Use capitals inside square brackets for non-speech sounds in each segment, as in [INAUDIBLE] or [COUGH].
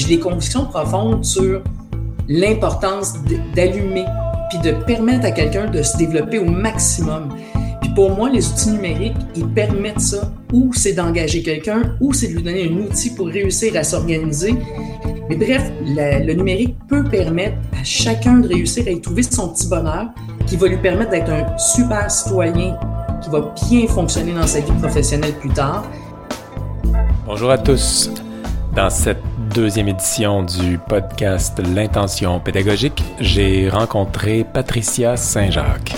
j'ai des convictions profondes sur l'importance d'allumer puis de permettre à quelqu'un de se développer au maximum. Puis pour moi, les outils numériques, ils permettent ça. Ou c'est d'engager quelqu'un, ou c'est de lui donner un outil pour réussir à s'organiser. Mais bref, le numérique peut permettre à chacun de réussir à y trouver son petit bonheur qui va lui permettre d'être un super citoyen qui va bien fonctionner dans sa vie professionnelle plus tard. Bonjour à tous. Dans cette deuxième édition du podcast L'intention pédagogique, j'ai rencontré Patricia Saint-Jacques.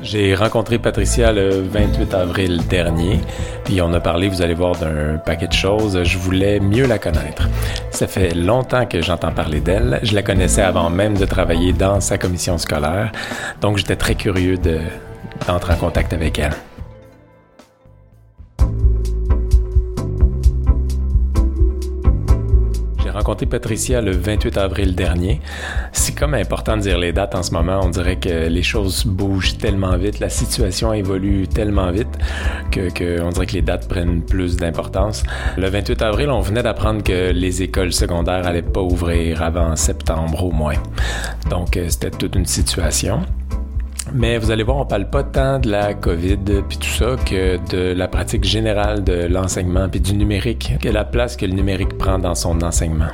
J'ai rencontré Patricia le 28 avril dernier, puis on a parlé, vous allez voir, d'un paquet de choses. Je voulais mieux la connaître. Ça fait longtemps que j'entends parler d'elle. Je la connaissais avant même de travailler dans sa commission scolaire, donc j'étais très curieux de, entre en contact avec elle. J'ai rencontré Patricia le 28 avril dernier. C'est comme important de dire les dates en ce moment. On dirait que les choses bougent tellement vite, la situation évolue tellement vite que, que dirait que les dates prennent plus d'importance. Le 28 avril, on venait d'apprendre que les écoles secondaires allaient pas ouvrir avant septembre au moins. Donc euh, c'était toute une situation. Mais vous allez voir, on parle pas tant de la COVID puis tout ça que de la pratique générale de l'enseignement puis du numérique, que la place que le numérique prend dans son enseignement.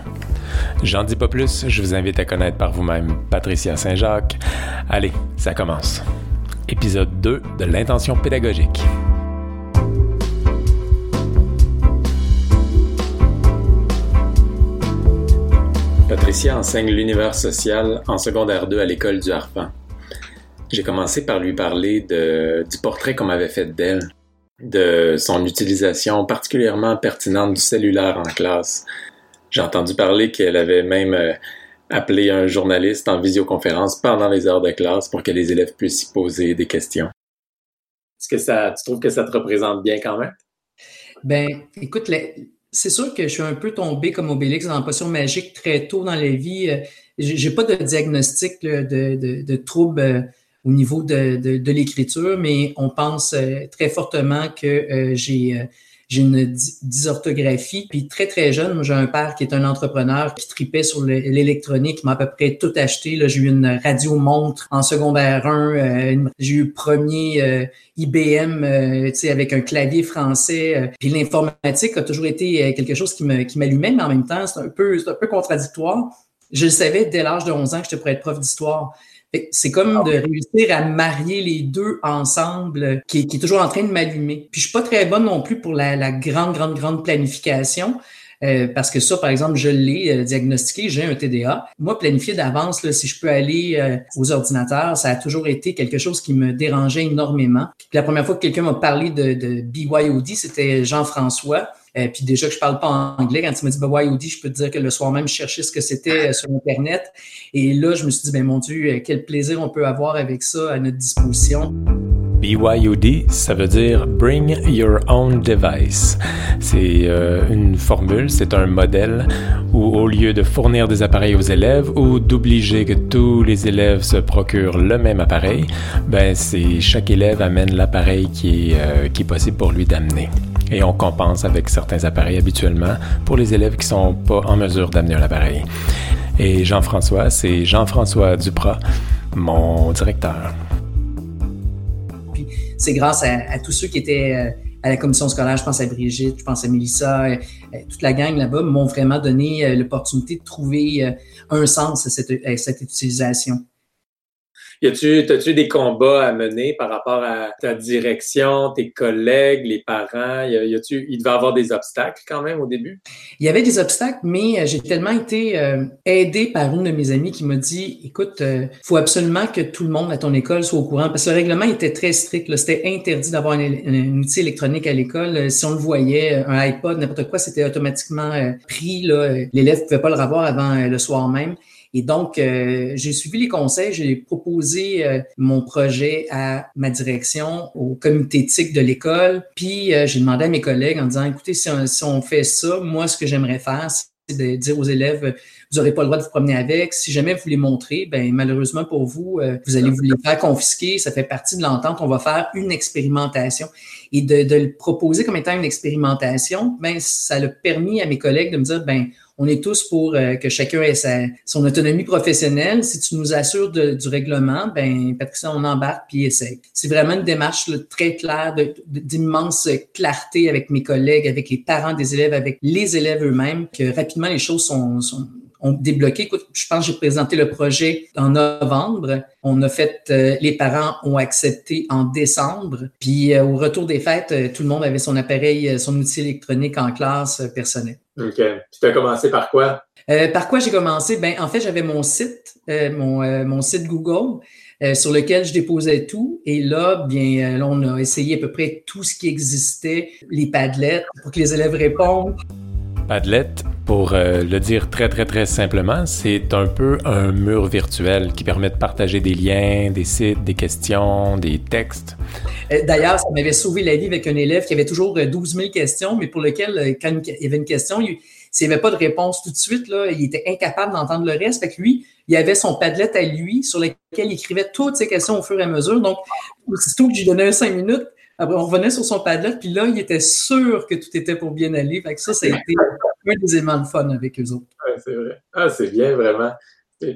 J'en dis pas plus, je vous invite à connaître par vous-même Patricia Saint-Jacques. Allez, ça commence. Épisode 2 de l'intention pédagogique. Patricia enseigne l'univers social en secondaire 2 à l'école du Harpent. J'ai commencé par lui parler de, du portrait qu'on m'avait fait d'elle, de son utilisation particulièrement pertinente du cellulaire en classe. J'ai entendu parler qu'elle avait même euh, appelé un journaliste en visioconférence pendant les heures de classe pour que les élèves puissent y poser des questions. Est-ce que ça, tu trouves que ça te représente bien quand même? Ben, écoute, c'est sûr que je suis un peu tombé comme Obélix dans la potion magique très tôt dans la vie. Euh, j'ai pas de diagnostic de, de, de troubles euh, au niveau de, de, de l'écriture, mais on pense euh, très fortement que euh, j'ai euh, j'ai une dysorthographie. Puis très, très jeune, j'ai un père qui est un entrepreneur qui tripait sur l'électronique, m'a à peu près tout acheté. Là, j'ai eu une radio montre en secondaire 1. j'ai eu premier IBM tu sais, avec un clavier français. puis l'informatique a toujours été quelque chose qui me qui m'allumait, mais en même temps, c'est un peu, un peu contradictoire. Je le savais dès l'âge de 11 ans que j'étais pour être prof d'histoire. C'est comme ah de réussir à marier les deux ensemble qui, est toujours en train de m'allumer. Puis je suis pas très bonne non plus pour la, grande, grande, grande planification. Euh, parce que ça, par exemple, je l'ai euh, diagnostiqué, j'ai un TDA. Moi, planifier d'avance, si je peux aller euh, aux ordinateurs, ça a toujours été quelque chose qui me dérangeait énormément. Puis la première fois que quelqu'un m'a parlé de, de BYOD, c'était Jean-François. Euh, puis déjà que je parle pas anglais, quand tu m'as dit BYOD, je peux te dire que le soir même, je cherchais ce que c'était euh, sur Internet. Et là, je me suis dit, ben mon Dieu, euh, quel plaisir on peut avoir avec ça à notre disposition. BYOD, ça veut dire Bring Your Own Device. C'est une formule, c'est un modèle où au lieu de fournir des appareils aux élèves ou d'obliger que tous les élèves se procurent le même appareil, ben c'est chaque élève amène l'appareil qui est possible pour lui d'amener et on compense avec certains appareils habituellement pour les élèves qui sont pas en mesure d'amener un appareil. Et Jean-François, c'est Jean-François Duprat, mon directeur. C'est grâce à, tous ceux qui étaient euh, à la commission scolaire, je pense à Brigitte, je pense à Mélissa, euh, euh, toute la gang là-bas m'ont vraiment donné l'opportunité de trouver un sens à cette utilisation. Y a-tu, as-tu des combats à mener par rapport à ta direction, tes collègues, les parents? Y a-tu, il devait y avoir des obstacles quand même au début? Il y avait des obstacles, mais euh, j'ai tellement été euh, aidé par une de mes amies qui m'a dit, écoute, euh, faut absolument que tout le monde à ton école soit au courant parce que le règlement était très strict. C'était interdit d'avoir un, un, outil électronique à l'école. Si on le voyait, un iPod, n'importe quoi, c'était automatiquement pris. L'élève ne pouvait pas le revoir avant le soir même. Et donc, euh, j'ai suivi les conseils, j'ai proposé euh, mon projet à ma direction, au comité éthique de l'école, puis euh, j'ai demandé à mes collègues en disant, écoutez, si on, fait ça, moi, ce que j'aimerais faire, c'est de dire aux élèves, vous n'aurez pas le droit de vous promener avec. Si jamais vous les montrez, ben malheureusement pour vous, euh, vous allez vous les faire confisquer. Ça fait partie de l'entente. On va faire une expérimentation. Et de, de le proposer comme étant une expérimentation, ben ça a permis à mes collègues de me dire, ben on est tous pour euh, que chacun ait sa, son autonomie professionnelle. Si tu nous assures du règlement, ben Patricia, on embarque puis essaye. C'est vraiment une démarche très claire, d'immense clarté avec mes collègues, avec les parents des élèves, avec les élèves eux-mêmes, que rapidement les choses sont, sont ont débloqué. Écoute, je pense que j'ai présenté le projet en novembre. On a fait, euh, les parents ont accepté en décembre. Puis euh, au retour des fêtes, tout le monde avait son appareil, son outil électronique en classe personnel. OK. Tu as commencé par quoi? Euh, par quoi j'ai commencé? Ben, en fait, j'avais mon site, euh, mon, euh, mon, site Google, sur lequel je déposais tout. Et là, bien, là, on a essayé à peu près tout ce qui existait, les Padlets, pour que les élèves répondent. Padlet, pour le dire très, très, très simplement, c'est un peu un mur virtuel qui permet de partager des liens, des sites, des questions, des textes. D'ailleurs, ça m'avait sauvé la vie avec un élève qui avait toujours 12 000 questions, mais pour lequel, quand il y avait une question, il, s'il n'y avait pas de réponse tout de suite, là, il était incapable d'entendre le reste. Fait que lui, il avait son Padlet à lui sur lequel il écrivait toutes ses questions au fur et à mesure. Donc, aussitôt que lui donnais un cinq minutes, après, on revenait sur son Padlet, puis là, il était sûr que tout était pour bien aller. Fait que ça, ça a été un des éléments de fun avec eux autres. c'est vrai. Ah, c'est bien, vraiment.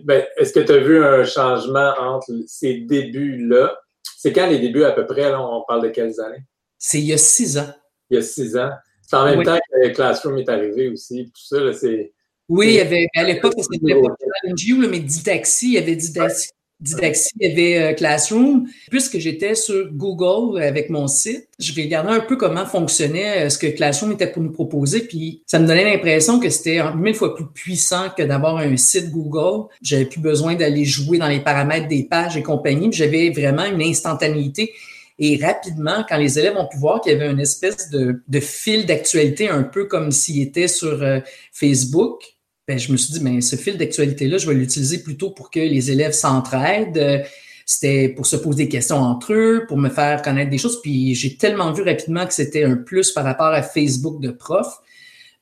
Ben, Est-ce que tu as vu un changement entre ces débuts-là? C'est quand les débuts à peu près? Là, on parle de quelles années? C'est il y a six ans. Il y a six ans. C'est en même temps que Classroom est arrivé aussi. Tout ça, c'est. Oui, il y avait, à l'époque, c'était pas NGO, mais Didaxi, il y avait Didaxi. Didaxi, avait euh, Classroom. Puisque j'étais sur Google avec mon site, je regardais un peu comment fonctionnait euh, ce que Classroom était pour nous proposer. Puis ça me donnait l'impression que c'était mille fois plus puissant que d'avoir un site Google. J'avais plus besoin d'aller jouer dans les paramètres des pages et compagnie. J'avais vraiment une instantanéité. Et rapidement, quand les élèves ont pu voir qu'il y avait une espèce de, de fil d'actualité, un peu comme s'il était sur euh, Facebook, ben, je me suis dit, mais ben, ce fil d'actualité-là, je vais l'utiliser plutôt pour que les élèves s'entraident. C'était pour se poser des questions entre eux, pour me faire connaître des choses. Puis j'ai tellement vu rapidement que c'était un plus par rapport à Facebook de prof.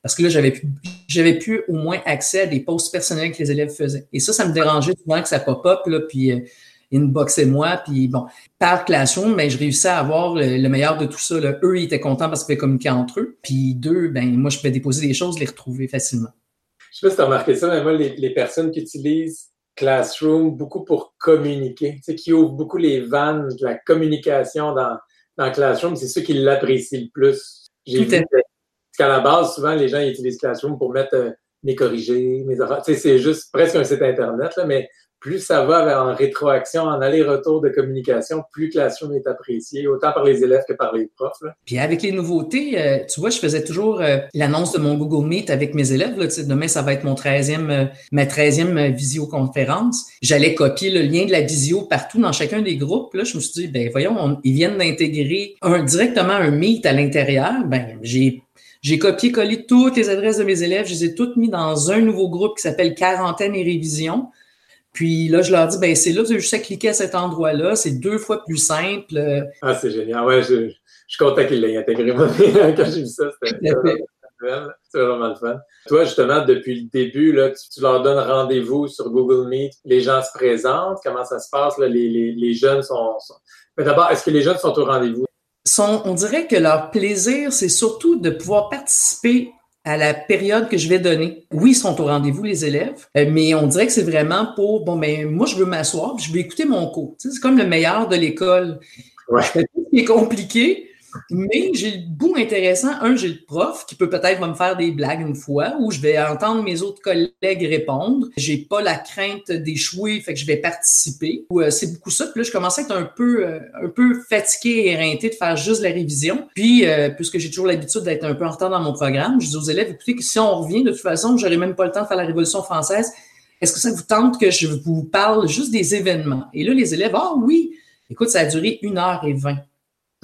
Parce que là, j'avais pu, j'avais pu au moins accès à des posts personnels que les élèves faisaient. Et ça, ça me dérangeait souvent que ça pop-up, là, puis euh, inbox et moi. Puis bon, par Classroom, ben, je réussissais à avoir le, meilleur de tout ça. Eux, ils étaient contents parce qu'ils pouvaient communiquer entre eux. Puis deux, ben moi, je pouvais déposer des choses, les retrouver facilement. Je sais pas si tu as remarqué ça, mais moi, les, personnes qui utilisent Classroom beaucoup pour communiquer, tu sais, qui ouvrent beaucoup les vannes de la communication dans, dans Classroom, c'est ceux qui l'apprécient le plus. J'ai vu qu'à la base, souvent, les gens utilisent Classroom pour mettre euh, mes corrigés, mes affaires. C'est juste presque un site Internet, là, mais plus ça va en rétroaction, en aller-retour de communication, plus Classroom est apprécié, autant par les élèves que par les profs. Puis avec les nouveautés, euh, tu vois, je faisais toujours euh, l'annonce de mon Google Meet avec mes élèves. Là, demain, ça va être mon 13e, euh, ma 13e visioconférence. J'allais copier le lien de la visio partout dans chacun des groupes. Là, je me suis dit, ben voyons, ils viennent d'intégrer un, directement un Meet à l'intérieur. Ben, j'ai j'ai copié-collé toutes les adresses de mes élèves, je les ai toutes mis dans un nouveau groupe qui s'appelle Quarantaine et Révision. Puis là, je leur dis, ben c'est là, vous avez juste à cliquer à cet endroit-là. C'est deux fois plus simple. Ah, c'est génial. Ouais, je, je suis content qu'il l'ait intégré. [LAUGHS] Quand j'ai vu ça, c'était vraiment le fun. Toi, justement, depuis le début, là, tu, leur donnes rendez-vous sur Google Meet. Les gens se présentent. Comment ça se passe? Là? Les, les, les, jeunes sont... Mais d'abord, est-ce que les jeunes sont au rendez-vous? On dirait que leur plaisir, c'est surtout de pouvoir participer à la période que je vais donner. Oui, ils sont au rendez-vous, les élèves, euh, mais on dirait que c'est vraiment pour, bon, ben, moi, je veux m'asseoir, je veux écouter mon cours. c'est comme le meilleur de l'école. Ouais. Je tout ce qui est compliqué, mais j'ai le bout intéressant. Un, j'ai le prof qui peut peut-être me faire des blagues une fois où je vais entendre mes autres collègues répondre. J'ai pas la crainte d'échouer, fait que je vais participer. Euh, c'est beaucoup ça. Puis là, je commençais à être un peu, euh, un peu fatigué et éreinté de faire juste la révision. Puis, euh, puisque j'ai toujours l'habitude d'être un peu en retard dans mon programme, je dis aux élèves, écoutez, si on revient, de toute façon, j'aurai même pas le temps de faire la Révolution française. Est-ce que ça vous tente que je vous parle juste des événements? Et là, les élèves, ah oui, écoute, ça a duré une heure et vingt.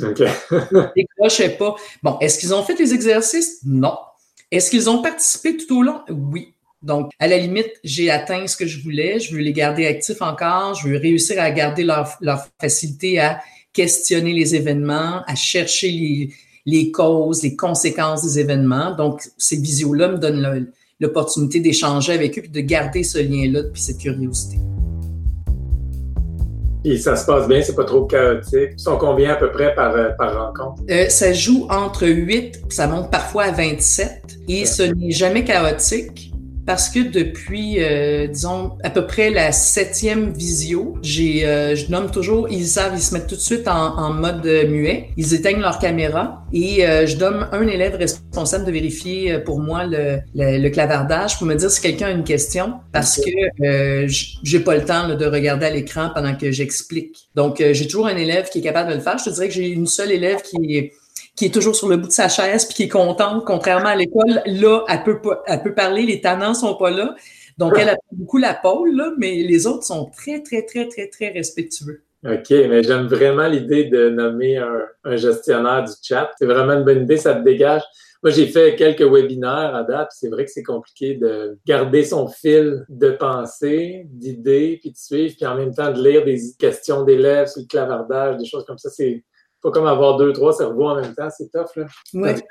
OK. [LAUGHS] décrochaient pas. Bon, est-ce qu'ils ont fait les exercices? Non. Est-ce qu'ils ont participé tout au long? Oui. Donc, à la limite, j'ai atteint ce que je voulais. Je veux les garder actifs encore. Je veux réussir à garder leur, facilité à questionner les événements, à chercher les, les causes, les conséquences des événements. Donc, ces visios-là me donnent l'opportunité d'échanger avec eux puis de garder ce lien-là puis cette curiosité. Ça se passe bien, c'est pas trop chaotique. Ils sont combien à peu près par, euh, par rencontre? Euh, ça joue entre 8, ça monte parfois à 27 et ce n'est jamais chaotique parce que depuis, euh, disons, à peu près la septième visio, j'ai, euh, je nomme toujours, ils savent, ils se mettent tout de suite en, en mode muet, ils éteignent leur caméra et euh, je donne un élève responsable de vérifier pour moi le, le, clavardage pour me dire si quelqu'un a une question parce que j'ai pas le temps de regarder à l'écran pendant que j'explique. Donc, j'ai toujours un élève qui est capable de le faire. Je te dirais que j'ai une seule élève qui est qui est toujours sur le bout de sa chaise puis qui est contente, contrairement à l'école. Là, elle peut, pas, elle peut parler, les tannants sont pas là. Donc, elle a beaucoup la pôle, là, mais les autres sont très, très, très, très, très respectueux. OK, mais j'aime vraiment l'idée de nommer un, gestionnaire du chat. C'est vraiment une bonne idée, ça te dégage. Moi, j'ai fait quelques webinaires à date. C'est vrai que c'est compliqué de garder son fil de pensée, d'idées, puis de suivre, puis en même temps de lire des questions d'élèves sur le clavardage, des choses comme ça. C'est faut comme avoir deux, trois cerveaux en même temps, c'est tough, là.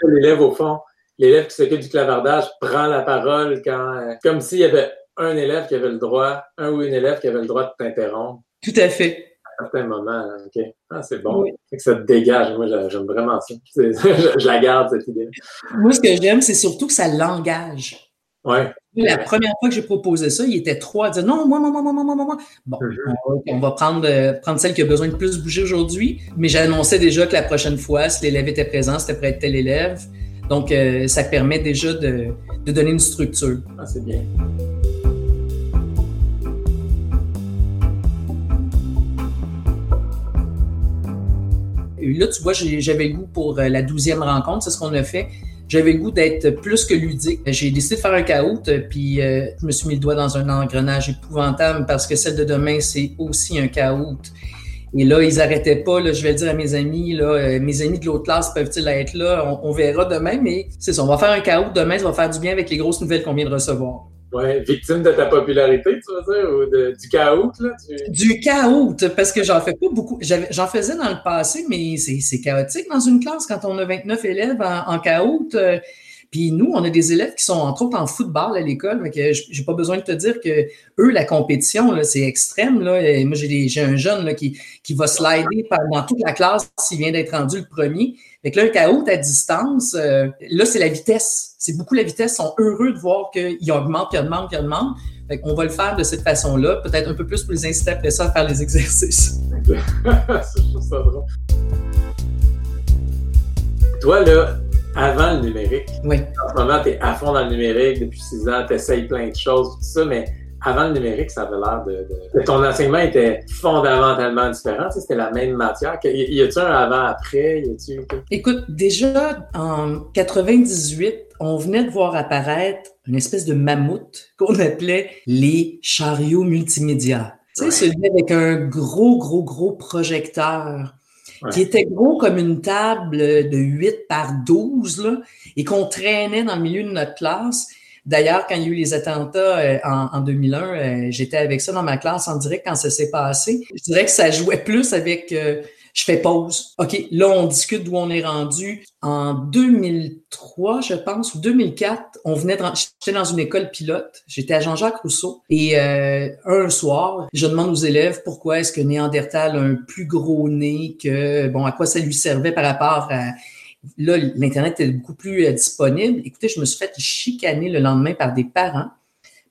l'élève, au fond, l'élève qui s'occupe du clavardage prend la parole quand, euh, comme s'il y avait un élève qui avait le droit, un ou une élève qui avait le droit de t'interrompre. Tout à fait. À certains moments, OK. Ah, c'est bon. Que ça te dégage. Moi, j'aime vraiment ça. [LAUGHS] je, la garde, cette idée. Moi, ce que j'aime, c'est surtout que ça l'engage. Ouais. La première fois que j'ai proposé ça, il était trois à dire non, moi, moi, moi, moi, moi, moi, moi. Bon, on va prendre, euh, prendre celle qui a besoin de plus bouger aujourd'hui, mais j'annonçais déjà que la prochaine fois, si l'élève était présent, c'était prêt être tel élève. Donc, euh, ça permet déjà de, de, donner une structure. Ah, c'est bien. Et là, tu vois, j'avais le goût pour euh, la douzième rencontre, c'est ce qu'on a fait. J'avais le goût d'être plus que ludique. J'ai décidé de faire un caout, puis euh, je me suis mis le doigt dans un engrenage épouvantable parce que celle de demain, c'est aussi un caout. Et là, ils arrêtaient pas. Là, je vais dire à mes amis, là, euh, mes amis de l'autre classe peuvent-ils être là? On, verra demain, mais c'est ça. On va faire un caout demain, ça va faire du bien avec les grosses nouvelles qu'on vient de recevoir. Ouais, victime de ta popularité, tu veux dire, ou de, du chaos, là? Du chaos, parce que j'en fais pas beaucoup. J'en faisais dans le passé, mais c'est chaotique dans une classe quand on a 29 élèves en, en chaos. Puis nous, on a des élèves qui sont entre autres en football à l'école, mais j'ai pas besoin de te dire que eux, la compétition, c'est extrême. Là. Moi, j'ai un jeune qui, qui va slider dans toute la classe s'il vient d'être rendu le premier. Fait que là, un chaos à distance, euh, là, c'est la vitesse. C'est beaucoup la vitesse. Ils sont heureux de voir qu'ils augmentent, qu'ils augmentent, qu'ils augmentent. Fait qu'on va le faire de cette façon-là, peut-être un peu plus pour les inciter après ça à faire les exercices. [LAUGHS] ça drôle. Toi, là, avant le numérique, oui. en ce moment, tu es à fond dans le numérique depuis six ans, tu essayes plein de choses, tout ça, mais avant le numérique, ça avait l'air de, Ton enseignement était fondamentalement différent. C'était la même matière. Y a-t-il un avant-après? Écoute, déjà en 98, on venait de voir apparaître une espèce de mammouth qu'on appelait les chariots multimédia. Tu sais, celui avec un gros, gros, gros projecteur qui était gros comme une table de 8 par 12 là, et qu'on traînait dans le milieu de notre classe. D'ailleurs, quand il y a eu les attentats euh, en, 2001, euh, j'étais avec ça dans ma classe en direct quand ça s'est passé. Je dirais que ça jouait plus avec euh, je fais pause. OK, là, on discute d'où on est rendu. En 2003, je pense, ou 2004, on venait de... J'étais dans une école pilote. J'étais à Jean-Jacques Rousseau. Et un soir, je demande aux élèves pourquoi est-ce que Néandertal a un plus gros nez que... Bon, à quoi ça lui servait par rapport à Là, l'Internet est beaucoup plus euh, disponible. Écoutez, je me suis fait chicaner le lendemain par des parents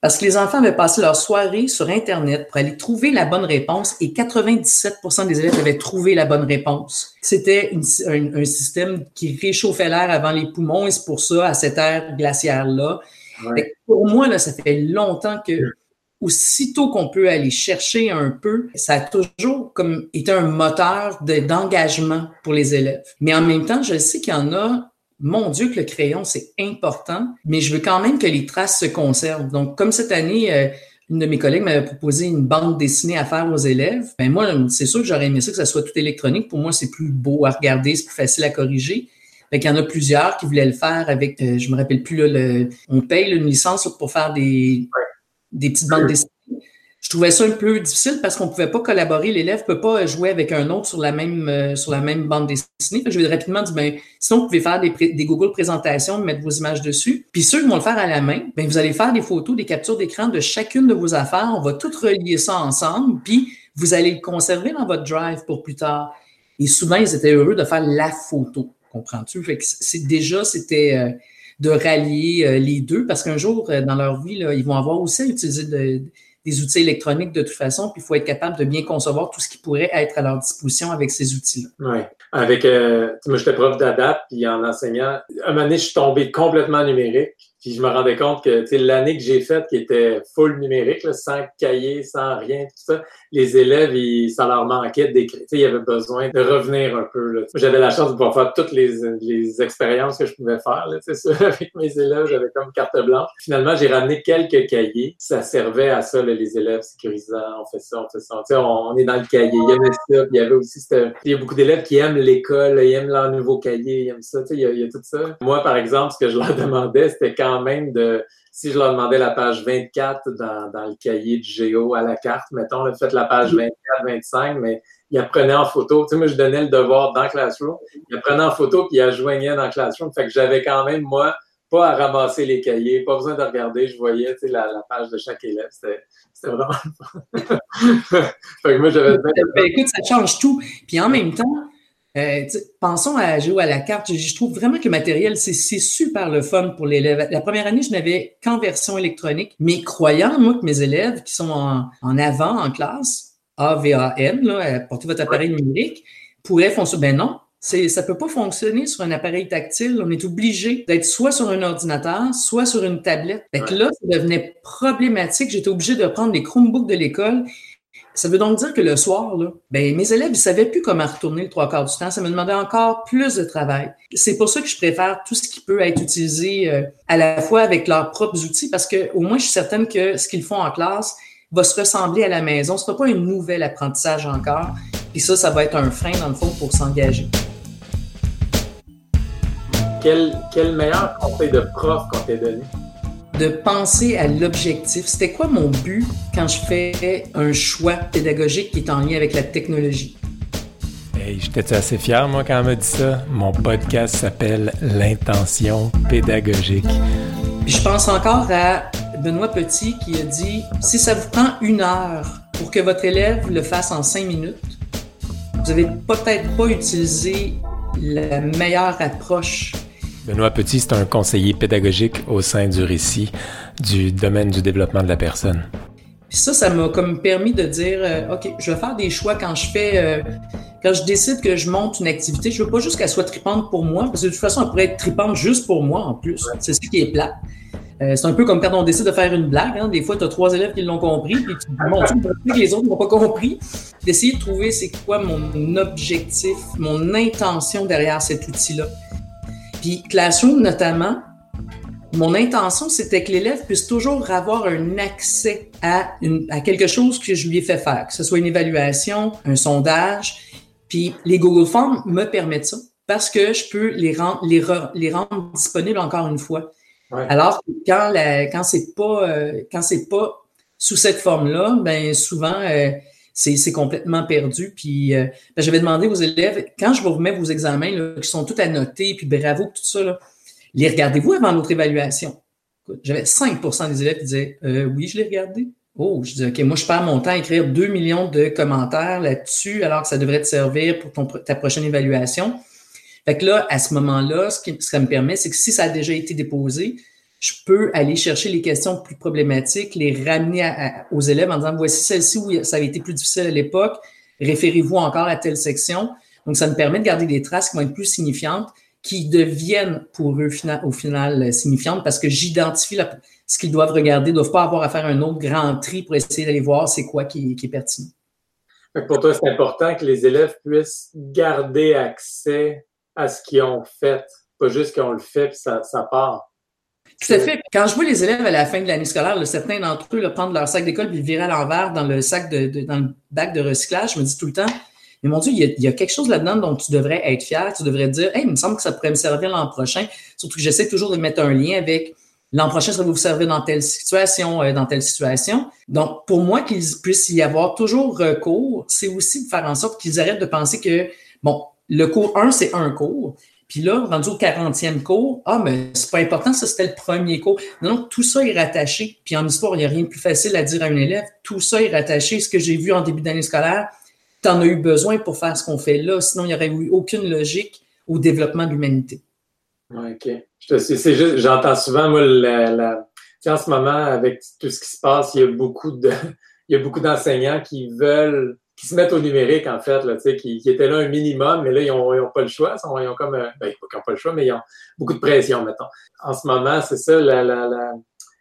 parce que les enfants avaient passé leur soirée sur Internet pour aller trouver la bonne réponse et 97% des élèves avaient trouvé la bonne réponse. C'était un, système qui réchauffait l'air avant les poumons et c'est pour ça, à cette ère glaciaire-là. Pour moi, là, ça fait longtemps que aussitôt qu'on peut aller chercher un peu, ça a toujours comme été un moteur d'engagement pour les élèves. Mais en même temps, je sais qu'il y en a mon Dieu que le crayon, c'est important, mais je veux quand même que les traces se conservent. Donc, comme cette année, euh, une de mes collègues m'avait proposé une bande dessinée à faire aux élèves. Ben moi, c'est sûr que j'aurais aimé ça que ça soit tout électronique. Pour moi, c'est plus beau à regarder, c'est plus facile à corriger. Fait qu'il y en a plusieurs qui voulaient le faire avec, euh, je me rappelle plus là, le, on paye une licence pour faire des, des petites bandes dessinées. Je trouvais ça un peu difficile parce qu'on ne pouvait pas collaborer. L'élève ne peut pas jouer avec un autre sur la même, euh, sur la même bande dessinée. Je vais rapidement dire, ben, sinon, vous pouvez faire des, des Google présentations, mettre vos images dessus. Puis ceux qui vont le faire à la main, ben, vous allez faire des photos, des captures d'écran de chacune de vos affaires. On va tout relier ça ensemble. Puis vous allez le conserver dans votre drive pour plus tard. Et souvent, ils étaient heureux de faire la photo. Comprends-tu? C'est déjà, c'était euh, de rallier euh, les deux parce qu'un jour, dans leur vie, là, ils vont avoir aussi à utiliser de, des outils électroniques de toute façon, puis il faut être capable de bien concevoir tout ce qui pourrait être à leur disposition avec ces outils-là. Oui. Avec, euh, moi, j'étais prof d'ADAP, puis en enseignant, un moment donné, je suis tombé complètement numérique. Puis je me rendais compte que l'année que j'ai faite, qui était full numérique, sans cahier, sans rien, tout ça, les élèves, ils, ça leur manquait d'écrire. Ils avaient besoin de revenir un peu. J'avais la chance de pouvoir faire toutes les, les expériences que je pouvais faire. Là, [LAUGHS] ça, avec mes élèves, j'avais comme carte blanche. Finalement, j'ai ramené quelques cahiers. Ça servait à ça, les élèves sécurisants. On fait ça, on fait ça. On, on, est dans le cahier. Il y avait ça. il y avait aussi, il y a beaucoup d'élèves qui aiment l'école, ils aiment leur nouveau cahier, ils aiment ça. Il y, a, il y a tout ça. Moi, par exemple, ce que je leur demandais, c'était quand même de, si je leur demandais la page 24 dans, dans le cahier de géo à la carte, mettons, là, faites la page 24, 25, mais ils apprenaient en photo. Tu sais, moi, je donnais le devoir dans Classroom. Ils apprenaient en photo, puis ils joignaient dans Classroom. Fait que j'avais quand même, moi, pas à ramasser les cahiers, pas besoin de regarder. Je voyais, tu sais, la, la page de chaque élève. C'était, vraiment [LAUGHS] fait que moi, j'avais... [LAUGHS] Ben, écoute, ça change tout. Puis en même temps, euh, pensons à jouer à la carte. Je, trouve vraiment que le matériel, c'est super le fun pour l'élève. La première année, je n'avais qu'en version électronique, mais croyant, moi, que mes élèves qui sont en, en avant en classe, AVAN, là, portez votre appareil numérique, pourraient fonctionner. Ben non, ça peut pas fonctionner sur un appareil tactile. On est obligé d'être soit sur un ordinateur, soit sur une tablette. Fait que là, ça devenait problématique. J'étais obligé de prendre les Chromebooks de l'école ça veut donc dire que le soir, ben, mes élèves, ils savaient plus comment retourner le trois quarts du temps. Ça me demandait encore plus de travail. C'est pour ça que je préfère tout ce qui peut être utilisé euh, à la fois avec leurs propres outils parce que au moins, je suis certaine que ce qu'ils font en classe va se ressembler à la maison. Ce sera pas un nouvel apprentissage encore. Puis ça, ça va être un frein, dans le fond, pour s'engager. Quel, quel meilleur conseil de prof qu'on t'a donné? De penser à l'objectif. C'était quoi mon but quand je fais un choix pédagogique qui est en lien avec la technologie? Hey, J'étais assez fier, moi, quand elle m'a dit ça? Mon podcast s'appelle L'intention pédagogique. je pense encore à Benoît Petit qui a dit si ça vous prend une heure pour que votre élève le fasse en cinq minutes, vous n'avez peut-être pas utilisé la meilleure approche Benoît Petit, c'est un conseiller pédagogique au sein du récit du domaine du développement de la personne. Puis ça, ça m'a comme permis de dire, euh, OK, je vais faire des choix quand je fais, euh, quand je décide que je monte une activité. Je veux pas juste qu'elle soit tripante pour moi, parce que de toute façon, elle pourrait être tripante juste pour moi en plus. C'est ce qui est plat. Euh, c'est un peu comme quand on décide de faire une blague. Hein. Des fois, tu as trois élèves qui l'ont compris, puis tu te dis, que les autres n'ont pas compris? D'essayer de trouver c'est quoi mon objectif, mon intention derrière cet outil-là. Puis Classroom, notamment, mon intention, c'était que l'élève puisse toujours avoir un accès à, à quelque chose que je lui ai fait faire, que ce soit une évaluation, un sondage. Puis les Google Forms me permettent ça parce que je peux les rendre, les, les rendre disponibles encore une fois. Alors quand la, quand c'est pas euh, quand c'est pas sous cette forme-là, ben souvent euh, c'est complètement perdu. Puis euh, ben, j'avais demandé aux élèves, quand je vous remets vos examens là, qui sont tout annotés, puis bravo, tout ça, les regardez-vous avant notre évaluation? J'avais 5% des élèves qui disaient euh, Oui, je l'ai regardé. Oh, je dis OK, moi, je perds mon temps à écrire 2 millions de commentaires là-dessus, alors que ça devrait te servir pour ta prochaine évaluation. Fait que là, à ce moment-là, ce que ça me permet, c'est que si ça a déjà été déposé, je peux aller chercher les questions plus problématiques, les ramener aux élèves en disant voici celle-ci où ça avait été plus difficile à l'époque, référez-vous encore à telle section. Donc, ça me permet de garder des traces qui vont être plus signifiantes, qui deviennent pour eux au final signifiantes parce que j'identifie ce qu'ils doivent regarder, ils ne doivent pas avoir à faire un autre grand tri pour essayer d'aller voir c'est quoi qui, est pertinent. Pour toi, c'est important que les élèves puissent garder accès à ce qu'ils ont fait, pas juste qu'on le fait puis ça, ça part. Tout à fait. Quand je vois les élèves à la fin de l'année scolaire, certains d'entre eux prendre leur sac d'école puis virer à l'envers dans le sac de, dans le bac de recyclage, je me dis tout le temps, mais mon Dieu, il y a, quelque chose là-dedans dont tu devrais être fier. Tu devrais dire, hey, il me semble que ça pourrait me servir l'an prochain. Surtout que j'essaie toujours de mettre un lien avec L'an prochain, ça va vous servir dans telle situation, euh, dans telle situation. Donc, pour moi, qu'il puisse y avoir toujours recours, c'est aussi de faire en sorte qu'ils arrêtent de penser que, bon, le cours 1, c'est un cours. Puis là, rendu au 40e cours, ah, mais c'est pas important, ça c'était le premier cours. Non, tout ça est rattaché. Puis en histoire, il n'y a rien de plus facile à dire à un élève. Tout ça est rattaché. Ce que j'ai vu en début d'année scolaire, tu en as eu besoin pour faire ce qu'on fait là. Sinon, il n'y aurait eu aucune logique au développement de l'humanité. OK. J'entends souvent, moi, la, en ce moment, avec tout ce qui se passe, il y a beaucoup de, [LAUGHS] il y a beaucoup d'enseignants qui veulent qui se mettent au numérique, en fait, là, qui, qui étaient là un minimum, mais là, ils n'ont pas le choix. Ils ont euh, ben, ils pas le choix, mais ils ont beaucoup de pression, mettons. En ce moment, c'est ça, la, la, la,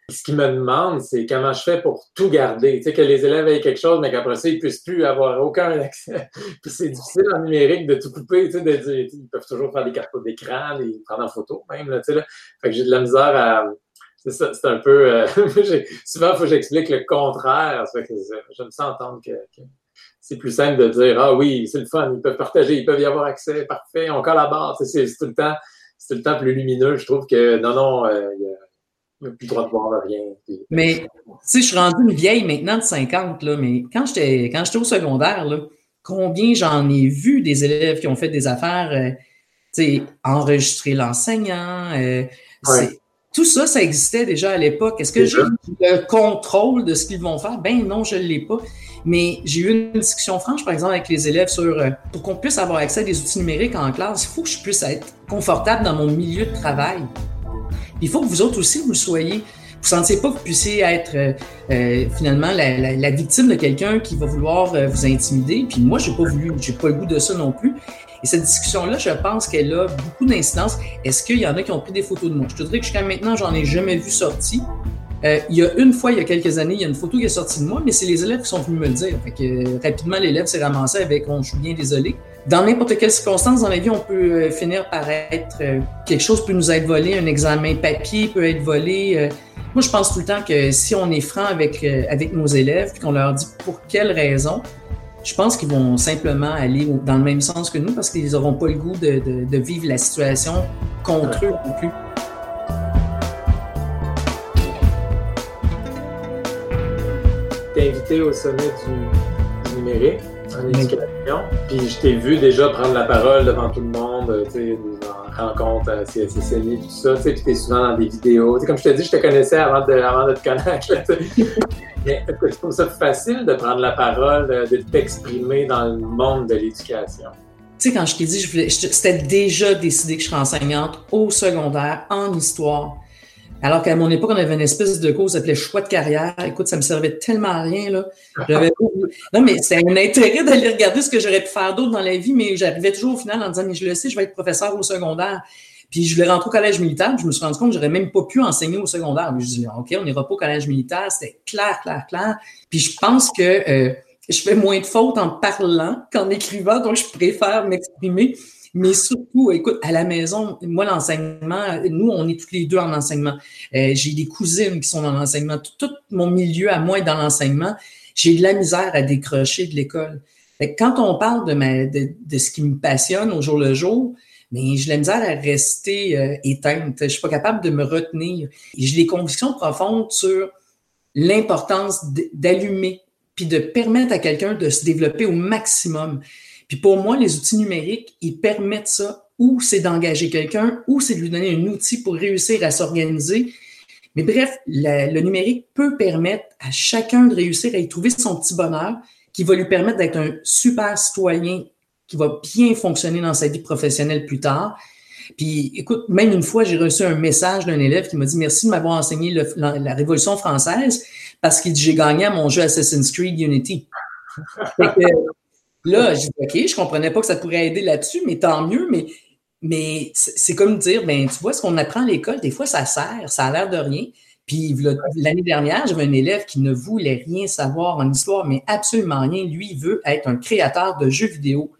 ce qu'ils me demandent, c'est comment je fais pour tout garder. Tu sais, que les élèves aient quelque chose, mais qu'après ça, ils ne puissent plus avoir aucun accès. [LAUGHS] Puis c'est difficile en numérique de tout couper. Tu sais, de, dire, ils peuvent toujours faire des cartes d'écran, les prendre en photo même. Là, tu sais, là. Fait que j'ai de la misère à. C'est c'est un peu. Euh, [LAUGHS] souvent, il faut que j'explique le contraire. Ça que je me sens entendre que c'est plus simple de dire Ah oui, c'est le fun, ils peuvent partager, ils peuvent y avoir accès, parfait, on collabore. C'est tout le temps, c'est tout le temps plus lumineux. Je trouve que non, non, euh, il n'y a, plus le droit de voir rien. Mais tu sais, je suis rendu une vieille maintenant de 50, là, mais quand j'étais quand j'étais au secondaire, là, combien j'en ai vu des élèves qui ont fait des affaires, euh, tu sais, enregistrer l'enseignant, euh, tout ça, ça existait déjà à l'époque. Est-ce que j'ai le contrôle de ce qu'ils vont faire? Ben non, je ne l'ai pas. Mais j'ai eu une discussion franche, par exemple, avec les élèves sur euh, pour qu'on puisse avoir accès à des outils numériques en classe, il faut que je puisse être confortable dans mon milieu de travail. Il faut que vous autres aussi, vous le soyez. Vous ne sentiez pas que vous puissiez être euh, euh, finalement la, victime de quelqu'un qui va vouloir vous intimider. Puis moi, j'ai pas voulu, j'ai pas le goût de ça non plus. Et cette discussion-là, je pense qu'elle a beaucoup d'incidence. Est-ce qu'il y en a qui ont pris des photos de moi? Je te dirais que jusqu'à maintenant, j'en ai jamais vu sortir. Euh, il y a une fois, il y a quelques années, il y a une photo qui est sortie de moi, mais c'est les élèves qui sont venus me le dire. Fait que, euh, rapidement, l'élève s'est ramassé avec « je suis bien désolé ». Dans n'importe quelle circonstance dans la vie, on peut euh, finir par être... quelque chose peut nous être volé, un examen papier peut être volé. moi, je pense tout le temps que si on est franc avec, avec nos élèves, puis qu'on leur dit pour quelles raisons, je pense qu'ils vont simplement aller dans le même sens que nous parce qu'ils n'auront pas le goût de, de vivre la situation contre eux non plus. Invité au sommet du, numérique en éducation. Puis je t'ai vu déjà prendre la parole devant tout le monde, tu sais, en rencontre à CSSNI, tout ça, tu sais, puis t'es souvent dans des vidéos. comme je t'ai dit, je te connaissais avant de, avant de te connaître. [LAUGHS] Mais est-ce que tu trouves ça facile de prendre la parole, de t'exprimer dans le monde de l'éducation? Tu sais, quand je t'ai dit, c'était déjà décidé que je serais enseignante au secondaire en histoire. Alors qu'à mon époque, on avait une espèce de cours qui s'appelait choix de carrière. Écoute, ça me servait tellement à rien, là. Non, mais c'est un intérêt d'aller regarder ce que j'aurais pu faire d'autre dans la vie, mais j'arrivais toujours au final en disant, mais je le sais, je vais être professeur au secondaire. Puis je voulais rentrer au collège militaire, je me suis rendu compte que j'aurais même pas pu enseigner au secondaire. Mais je dis, OK, on n'ira pas au collège militaire, c'était clair, clair, clair. Puis je pense que euh, je fais moins de fautes en parlant qu'en écrivant, donc je préfère m'exprimer. Mais surtout, écoute, à la maison, moi, l'enseignement, nous, on est tous les deux en enseignement. Euh, j'ai des cousines qui sont dans l'enseignement. Tout, mon milieu à moi est dans l'enseignement. J'ai de la misère à décrocher de l'école. Quand on parle de, ce qui me passionne au jour le jour, mais j'ai de la misère à rester euh, éteinte. Je suis pas capable de me retenir. J'ai des convictions profondes sur l'importance d'allumer puis de permettre à quelqu'un de se développer au maximum. Puis pour moi, les outils numériques, ils permettent ça, ou c'est d'engager quelqu'un, ou c'est de lui donner un outil pour réussir à s'organiser. Mais bref, le numérique peut permettre à chacun de réussir à y trouver son petit bonheur qui va lui permettre d'être un super citoyen qui va bien fonctionner dans sa vie professionnelle plus tard. Puis, écoute, même une fois, j'ai reçu un message d'un élève qui m'a dit merci de m'avoir enseigné la, Révolution française parce que j'ai gagné à mon jeu Assassin's Creed Unity. Là, j'ai dit, OK, je comprenais pas que ça pourrait aider là-dessus, mais tant mieux, mais, mais c'est comme dire, ben, tu vois, ce qu'on apprend à l'école, des fois, ça sert, ça a l'air de rien. Puis l'année dernière, j'avais un élève qui ne voulait rien savoir en histoire, mais absolument rien. Lui, il veut être un créateur de jeux vidéo.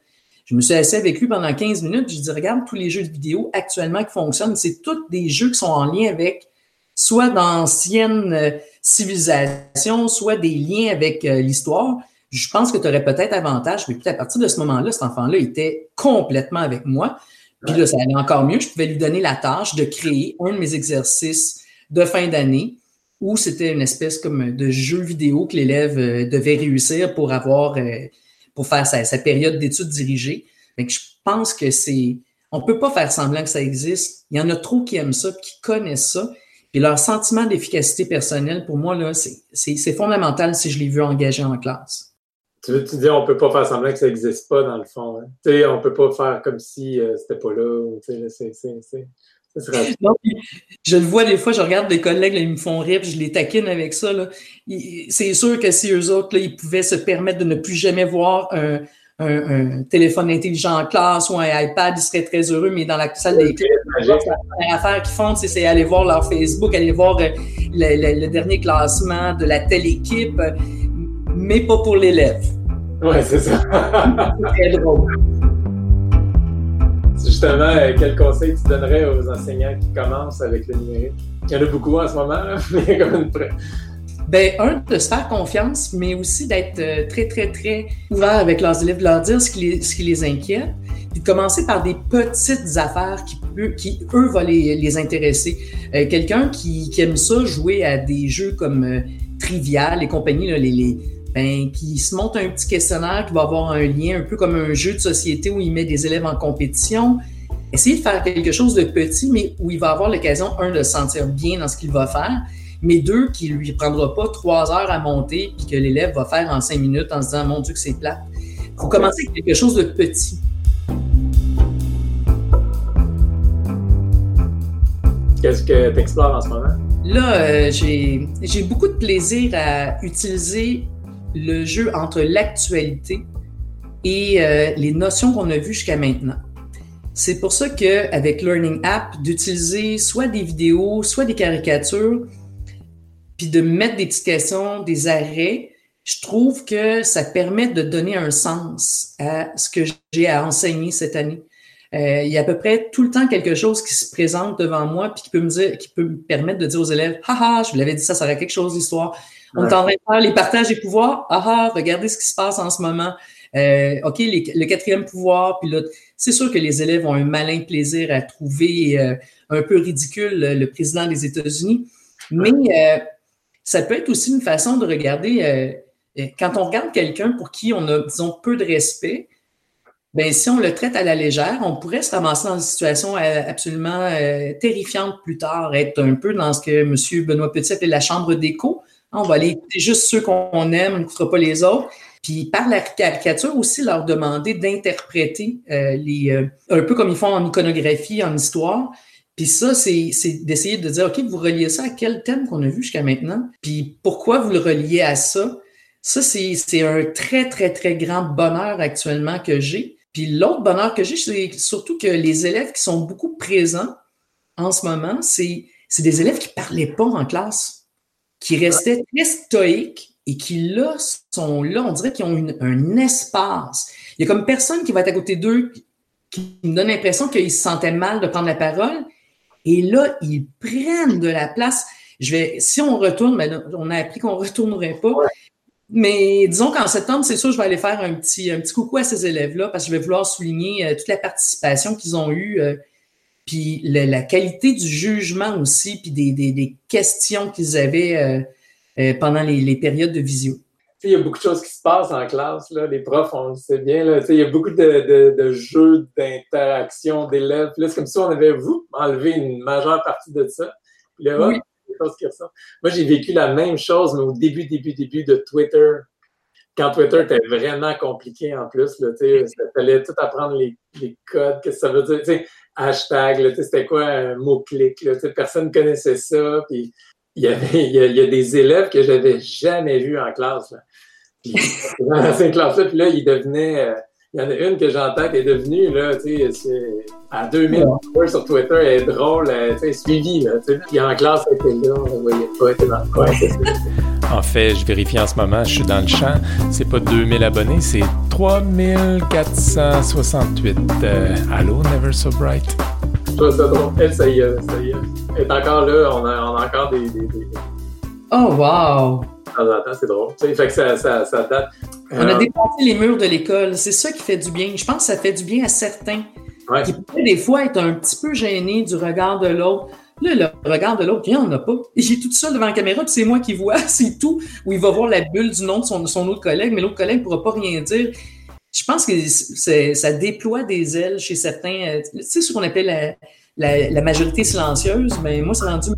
Je me suis assis avec lui pendant 15 minutes. Je dis, regarde tous les jeux de vidéo actuellement qui fonctionnent. C'est tous des jeux qui sont en lien avec soit d'anciennes euh, civilisations, soit des liens avec euh, l'histoire je pense que tu aurais peut-être avantage, mais à partir de ce moment-là, cet enfant-là était complètement avec moi. Puis là, ça allait encore mieux. Je pouvais lui donner la tâche de créer un de mes exercices de fin d'année où c'était une espèce comme de jeu vidéo que l'élève euh, devait réussir pour avoir, euh, pour faire sa, période d'études dirigée. Donc, je pense que c'est, on peut pas faire semblant que ça existe. Il y en a trop qui aiment ça, qui connaissent ça. Et leur sentiment d'efficacité personnelle, pour moi, là, c'est fondamental si je l'ai vu engagé en classe. Tu veux tu dis on peut pas faire semblant que ça n'existe pas dans le fond. Hein? Tu sais, on peut pas faire comme si euh, c'était pas là. c'est [LAUGHS] je le vois des fois, je regarde des collègues, ils me font rire, je les taquine avec ça. C'est sûr que si eux autres, là, ils pouvaient se permettre de ne plus jamais voir un, téléphone intelligent en classe ou un iPad, ils seraient très heureux, mais dans la salle des classes, la première affaire qu'ils font, c'est aller voir leur Facebook, aller voir euh, le, dernier classement de la telle équipe, mais pas pour l'élève. Ouais, c'est ça. c'est [LAUGHS] très drôle justement, euh, quel conseil tu donnerais aux enseignants qui commencent avec le numérique? Il y en a beaucoup en ce moment, [LAUGHS] mais y a comme une Ben, un, de se faire confiance, mais aussi d'être euh, très, très, très ouvert avec leurs élèves, de leur dire ce qui les, ce qui les inquiète, puis de commencer par des petites affaires qui, qui eux, vont les, intéresser. Euh, quelqu'un qui, qui, aime ça, jouer à des jeux comme Trivial et compagnie, là, les, les ben, qui se monte un petit questionnaire qui va avoir un lien un peu comme un jeu de société où il met des élèves en compétition. Essayer de faire quelque chose de petit, mais où il va avoir l'occasion, un, de se sentir bien dans ce qu'il va faire, mais deux, qui lui prendra pas trois heures à monter, puis que l'élève va faire en cinq minutes en se disant, mon Dieu, que c'est plat. Il faut commencer avec quelque chose de petit. Qu'est-ce que tu explores en ce moment? Là, euh, j'ai beaucoup de plaisir à utiliser le jeu entre l'actualité et euh, les notions qu'on a vues jusqu'à maintenant. C'est pour ça qu'avec Learning App, d'utiliser soit des vidéos, soit des caricatures, puis de mettre des petites questions, des arrêts, je trouve que ça permet de donner un sens à ce que j'ai à enseigner cette année. Euh, il y a à peu près tout le temps quelque chose qui se présente devant moi puis qui peut me dire, qui peut me permettre de dire aux élèves, haha, je vous l'avais dit, ça serait quelque chose d'histoire. On est en train de faire les partages des pouvoirs. Ah ah, regardez ce qui se passe en ce moment. Euh, OK, le quatrième pouvoir, puis là, c'est sûr que les élèves ont un malin plaisir à trouver euh, un peu ridicule le président des États-Unis, mais euh, ça peut être aussi une façon de regarder, quand on regarde quelqu'un pour qui on a, disons, peu de respect, ben si on le traite à la légère, on pourrait se ramasser dans une situation absolument terrifiante plus tard, être un peu dans ce que M. Benoît Petit appelait la chambre d'écho, on va aller juste ceux qu'on aime, on n'écoutera pas les autres. Puis par la caricature aussi, leur demander d'interpréter euh, les euh, un peu comme ils font en iconographie, en histoire. Puis ça, c'est d'essayer de dire, OK, vous reliez ça à quel thème qu'on a vu jusqu'à maintenant? Puis pourquoi vous le reliez à ça? Ça, c'est un très, très, très grand bonheur actuellement que j'ai. Puis l'autre bonheur que j'ai, c'est surtout que les élèves qui sont beaucoup présents en ce moment, c'est des élèves qui parlaient pas en classe qui restaient très stoïques et qui, là, sont là, on dirait qu'ils ont un espace. Il y a comme personne qui va être à côté d'eux qui me donne l'impression qu'ils se sentaient mal de prendre la parole. Et là, ils prennent de la place. Je vais, si on retourne, ben, on a appris qu'on ne retournerait pas. Mais disons qu'en septembre, c'est sûr, je vais aller faire un petit, un petit coucou à ces élèves-là parce que je vais vouloir souligner euh, toute la participation qu'ils ont eue. Euh, puis la qualité du jugement aussi, puis des, des, des questions qu'ils avaient euh, pendant les, les, périodes de visio. Il y a beaucoup de choses qui se passent en classe. Là. Les profs, on le sait bien. Il y a beaucoup de, de, de jeux d'interaction d'élèves. c'est comme si on avait, vous, enlevé une majeure partie de ça. Puis là, oui. Moi, j'ai vécu la même chose, mais au début, début, début de Twitter. Quand Twitter était vraiment compliqué en plus, il fallait tout apprendre les, les codes, qu'est-ce que ça veut dire hashtag, c'était quoi un mot-clic, personne ne connaissait ça, puis il y avait, il y a, des élèves que j'avais jamais vus en classe, là. Puis, [LAUGHS] dans cette classe-là, puis là, ils devenaient, euh, il y en a une que j'entends qui est devenue, là, tu sais, à 2000 ouais. sur Twitter, elle est drôle, tu sais, suivie, là, tu sais, puis en classe, elle était là, on ne voyait pas, elle était dans le coin, En fait, je vérifie en ce moment, je suis dans le champ. C'est pas 2000 abonnés, c'est 3468. Euh, allô, Never So Bright? Je trouve ça drôle. Elle, ça y est, ça y est. Elle est encore là, on a, on a encore des, des, des... Oh, wow! C'est drôle. fait que ça, ça, ça date. On a euh, dépassé les murs de l'école. C'est ça qui fait du bien. Je pense que ça fait du bien à certains qui pourraient des fois être un petit peu gênés du regard de l'autre Là, le regard de l'autre, il n'y en a pas. Il est tout seul devant la caméra, puis c'est moi qui vois, [LAUGHS] c'est tout. Où il va voir la bulle du nom de son, son autre collègue, mais l'autre collègue ne pourra pas rien dire. Je pense que ça déploie des ailes chez certains. Euh, tu sais ce qu'on appelle la, la, majorité silencieuse, mais moi, c'est rendu,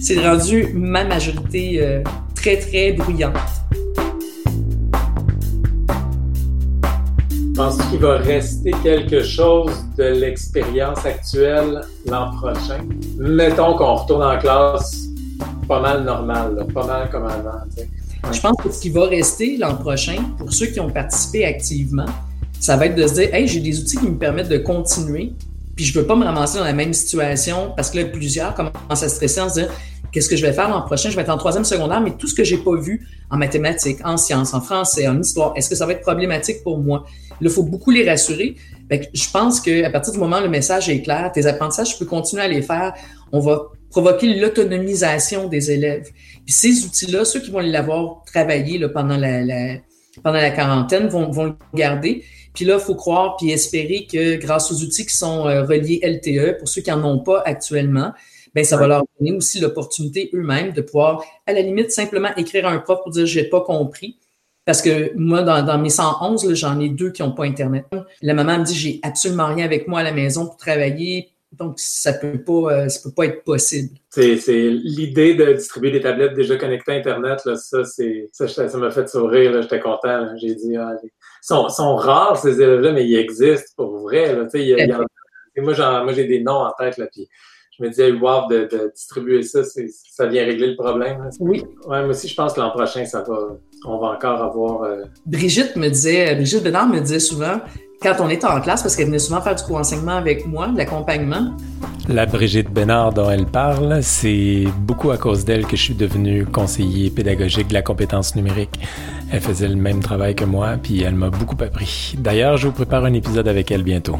c'est rendu ma majorité euh, très, très bruyante. Penses-tu qu'il va rester quelque chose de l'expérience actuelle l'an prochain? Mettons qu'on retourne en classe pas mal normal, pas mal comme avant. Je pense que ce qui va rester l'an prochain, pour ceux qui ont participé activement, ça va être de se dire Hey, j'ai des outils qui me permettent de continuer, puis je ne veux pas me ramasser dans la même situation parce que là, plusieurs commencent à stresser en se disant Qu'est-ce que je vais faire l'an prochain? Je vais être en troisième secondaire, mais tout ce que j'ai pas vu en mathématiques, en sciences, en français, en histoire, est-ce que ça va être problématique pour moi? il faut beaucoup les rassurer. je pense qu'à partir du moment où le message est clair, tes apprentissages, tu peux continuer à les faire. On va provoquer l'autonomisation des élèves. Puis ces outils-là, ceux qui vont l'avoir travaillé là, pendant, la, pendant la quarantaine vont, vont le garder. Puis là, il faut croire puis espérer que grâce aux outils qui sont euh, reliés LTE, pour ceux qui n'en ont pas actuellement, ben ça va leur donner aussi l'opportunité eux-mêmes de pouvoir, à la limite, simplement écrire à un prof pour dire j'ai pas compris. Parce que moi, dans, mes 111, j'en ai deux qui n'ont pas Internet. La maman me dit, j'ai absolument rien avec moi à la maison pour travailler. Donc, ça peut pas, euh, ça peut pas être possible. C'est, l'idée de distribuer des tablettes déjà connectées à Internet, là, ça, c'est, ça, m'a fait sourire, j'étais content. J'ai dit, ah, ils sont, sont, rares, ces élèves-là, mais ils existent pour vrai. Là, y a, y moi, moi, j'ai des noms en tête, là, puis je me disais, wow, de, de distribuer ça, ça vient régler le problème. Oui. Ouais, moi aussi, je pense que l'an prochain, ça va, on va encore avoir. Euh, Brigitte me disait, Brigitte Bénard me disait souvent, quand on était en classe, parce qu'elle venait souvent faire du co-enseignement avec moi, de l'accompagnement. La Brigitte Bénard dont elle parle, c'est beaucoup à cause d'elle que je suis devenu conseiller pédagogique de la compétence numérique. Elle faisait le même travail que moi, puis elle m'a beaucoup appris. D'ailleurs, je vous prépare un épisode avec elle bientôt.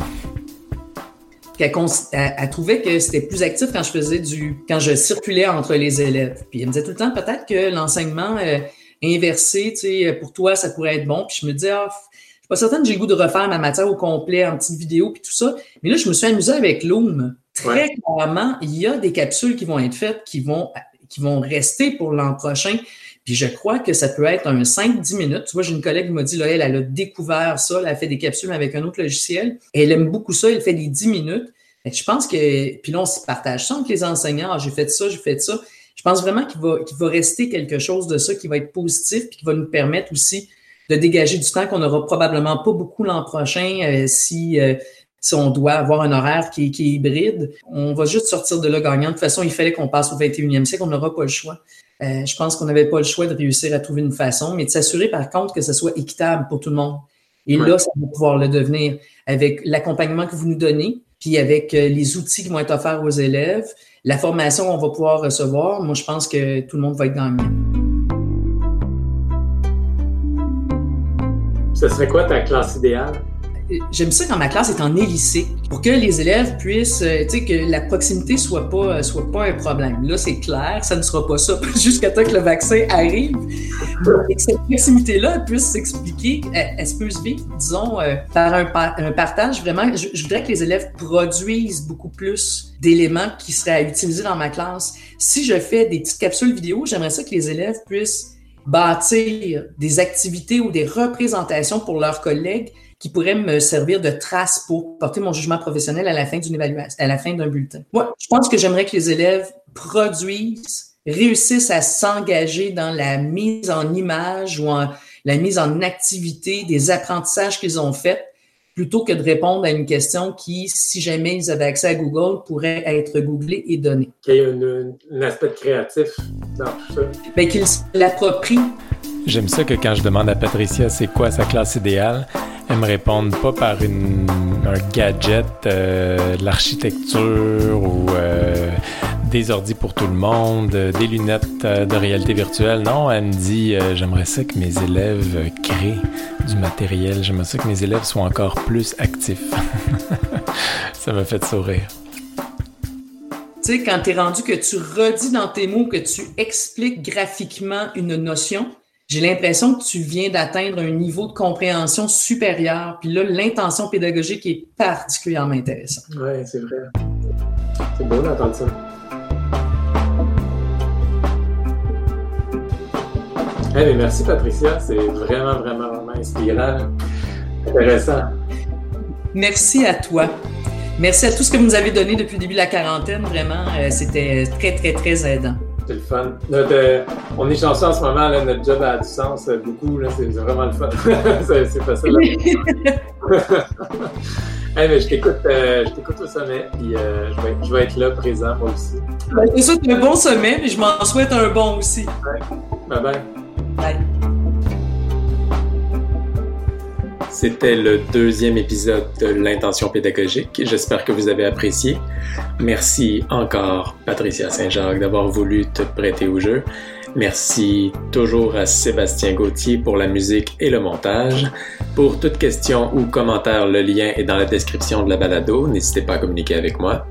Elle, trouvait que c'était plus actif quand je faisais du, quand je circulais entre les élèves. Puis elle me disait tout le temps peut-être que l'enseignement euh, inversé, tu sais, pour toi, ça pourrait être bon. Puis je me disais, ah, je suis pas certaine que j'ai le goût de refaire ma matière au complet en petite vidéo puis tout ça. Mais là, je me suis amusé avec Loom. Très clairement, il y a des capsules qui vont être faites, qui vont, qui vont rester pour l'an prochain. Puis je crois que ça peut être un 5-10 minutes. Tu vois, j'ai une collègue qui m'a dit, là, elle, elle a découvert ça, elle a fait des capsules avec un autre logiciel. Elle aime beaucoup ça, elle fait des 10 minutes. Je pense que, puis là, on se partage ça entre les enseignants. Ah, j'ai fait ça, j'ai fait ça. Je pense vraiment qu'il va, qu'il va rester quelque chose de ça qui va être positif puis qui va nous permettre aussi de dégager du temps qu'on n'aura probablement pas beaucoup l'an prochain euh, si, euh, si on doit avoir un horaire qui, qui, est hybride. On va juste sortir de là gagnant. De toute façon, il fallait qu'on passe au 21e siècle. On n'aura pas le choix. Euh, je pense qu'on n'avait pas le choix de réussir à trouver une façon, mais de s'assurer par contre que ce soit équitable pour tout le monde. Et là, ça va pouvoir le devenir avec l'accompagnement que vous nous donnez, puis avec les outils qui vont être offerts aux élèves, la formation qu'on va pouvoir recevoir, moi, je pense que tout le monde va être gagnant. Ce serait quoi ta classe idéale? J'aime ça quand ma classe est en hélice pour que les élèves puissent, euh, tu sais, que la proximité soit pas, euh, soit pas un problème. Là, c'est clair, ça ne sera pas ça [LAUGHS] jusqu'à temps que le vaccin arrive. Et que cette proximité-là puisse s'expliquer, elle, se peut se vivre, disons, euh, par un, un, partage. Vraiment, je, je, voudrais que les élèves produisent beaucoup plus d'éléments qui seraient à utiliser dans ma classe. Si je fais des petites capsules vidéo, j'aimerais ça que les élèves puissent bâtir des activités ou des représentations pour leurs collègues qui pourrait me servir de trace pour porter mon jugement professionnel à la fin d'une évaluation, à la fin d'un bulletin. Moi, je pense que j'aimerais que les élèves produisent, réussissent à s'engager dans la mise en image ou en, la mise en activité des apprentissages qu'ils ont faits plutôt que de répondre à une question qui, si jamais ils avaient accès à Google, pourrait être googlée et donnée. Qu'il y ait un aspect créatif dans tout ça. Bien, qu'ils l'approprient. J'aime ça que quand je demande à Patricia c'est quoi sa classe idéale, elle me répondent pas par une, un gadget, euh, de l'architecture ou euh, des ordis pour tout le monde, euh, des lunettes de réalité virtuelle. Non, elle me dit j'aimerais ça que mes élèves créent du matériel. J'aimerais ça que mes élèves soient encore plus actifs. [LAUGHS] ça m'a fait sourire. Tu sais, quand tu es rendu que tu redis dans tes mots, que tu expliques graphiquement une notion, j'ai l'impression que tu viens d'atteindre un niveau de compréhension supérieur. Puis là, l'intention pédagogique est particulièrement intéressante. Oui, c'est vrai. C'est beau d'entendre ça. Mais merci Patricia, c'est vraiment, vraiment, vraiment inspirant, intéressant. Merci à toi. Merci à tout ce que vous nous avez donné depuis le début de la quarantaine. Vraiment, euh, c'était très, très, très aidant. C'est le fun. Euh, on est chanceux en ce moment, là, notre job a du sens euh, beaucoup. C'est vraiment le fun. [LAUGHS] c'est facile. hey, [LAUGHS] mais je t'écoute au sommet, puis je, vais, je, vais, être là présent moi aussi. Ben, c'est ça, un bon sommet, mais je m'en souhaite un bon aussi. Bye bye. C'était le deuxième épisode de l'intention pédagogique. J'espère que vous avez apprécié. Merci encore, Patricia Saint-Jacques, d'avoir voulu te prêter au jeu. Merci toujours à Sébastien Gauthier pour la musique et le montage. Pour toute question ou commentaire, le lien est dans la description de la balado. N'hésitez pas à communiquer avec moi.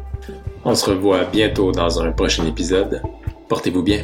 On se revoit bientôt dans un prochain épisode. Portez-vous bien.